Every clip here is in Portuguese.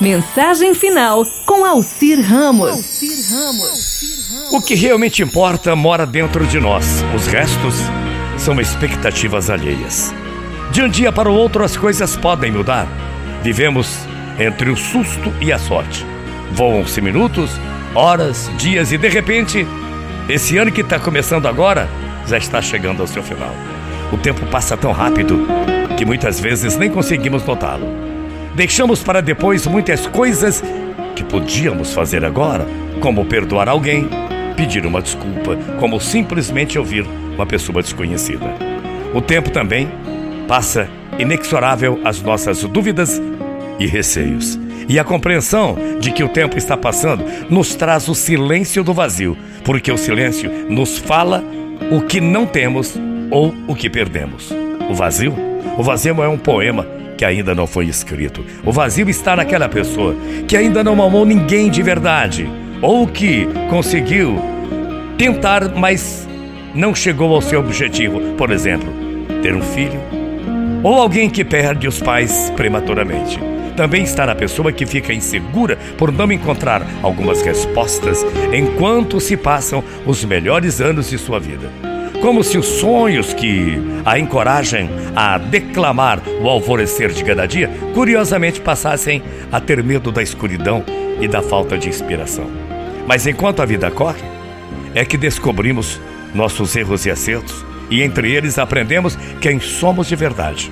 Mensagem final com Alcir Ramos. O que realmente importa mora dentro de nós. Os restos são expectativas alheias. De um dia para o outro as coisas podem mudar. Vivemos entre o susto e a sorte. Voam-se minutos, horas, dias e de repente, esse ano que está começando agora já está chegando ao seu final. O tempo passa tão rápido que muitas vezes nem conseguimos notá-lo. Deixamos para depois muitas coisas que podíamos fazer agora, como perdoar alguém, pedir uma desculpa, como simplesmente ouvir uma pessoa desconhecida. O tempo também passa inexorável as nossas dúvidas e receios. E a compreensão de que o tempo está passando nos traz o silêncio do vazio, porque o silêncio nos fala o que não temos ou o que perdemos. O vazio? O vazio é um poema que ainda não foi escrito. O vazio está naquela pessoa que ainda não amou ninguém de verdade, ou que conseguiu tentar, mas não chegou ao seu objetivo. Por exemplo, ter um filho, ou alguém que perde os pais prematuramente. Também está na pessoa que fica insegura por não encontrar algumas respostas enquanto se passam os melhores anos de sua vida como se os sonhos que a encorajam a declamar o alvorecer de cada dia, curiosamente passassem a ter medo da escuridão e da falta de inspiração. Mas enquanto a vida corre, é que descobrimos nossos erros e acertos e entre eles aprendemos quem somos de verdade.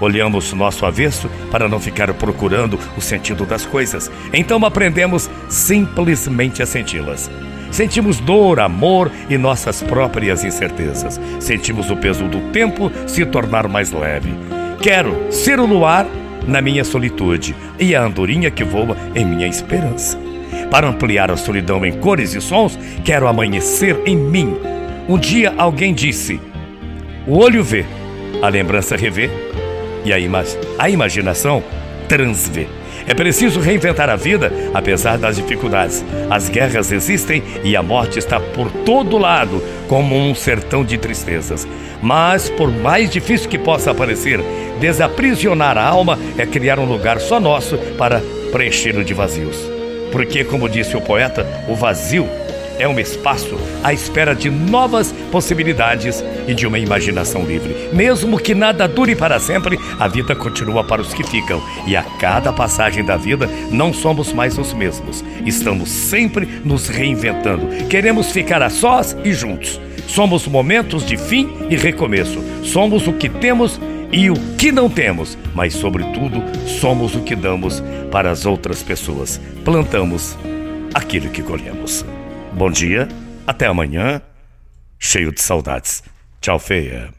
Olhamos nosso avesso para não ficar procurando o sentido das coisas, então aprendemos simplesmente a senti-las. Sentimos dor, amor e nossas próprias incertezas. Sentimos o peso do tempo se tornar mais leve. Quero ser o luar na minha solitude e a andorinha que voa em minha esperança. Para ampliar a solidão em cores e sons, quero amanhecer em mim. Um dia alguém disse: O olho vê, a lembrança revê e a, ima a imaginação transvê. É preciso reinventar a vida, apesar das dificuldades. As guerras existem e a morte está por todo lado, como um sertão de tristezas. Mas, por mais difícil que possa parecer, desaprisionar a alma é criar um lugar só nosso para preenchê-lo de vazios. Porque, como disse o poeta, o vazio é um espaço à espera de novas possibilidades e de uma imaginação livre. Mesmo que nada dure para sempre, a vida continua para os que ficam. E a cada passagem da vida, não somos mais os mesmos. Estamos sempre nos reinventando. Queremos ficar a sós e juntos. Somos momentos de fim e recomeço. Somos o que temos e o que não temos, mas, sobretudo, somos o que damos para as outras pessoas. Plantamos aquilo que colhemos. Bom dia, até amanhã, cheio de saudades. Tchau, feia.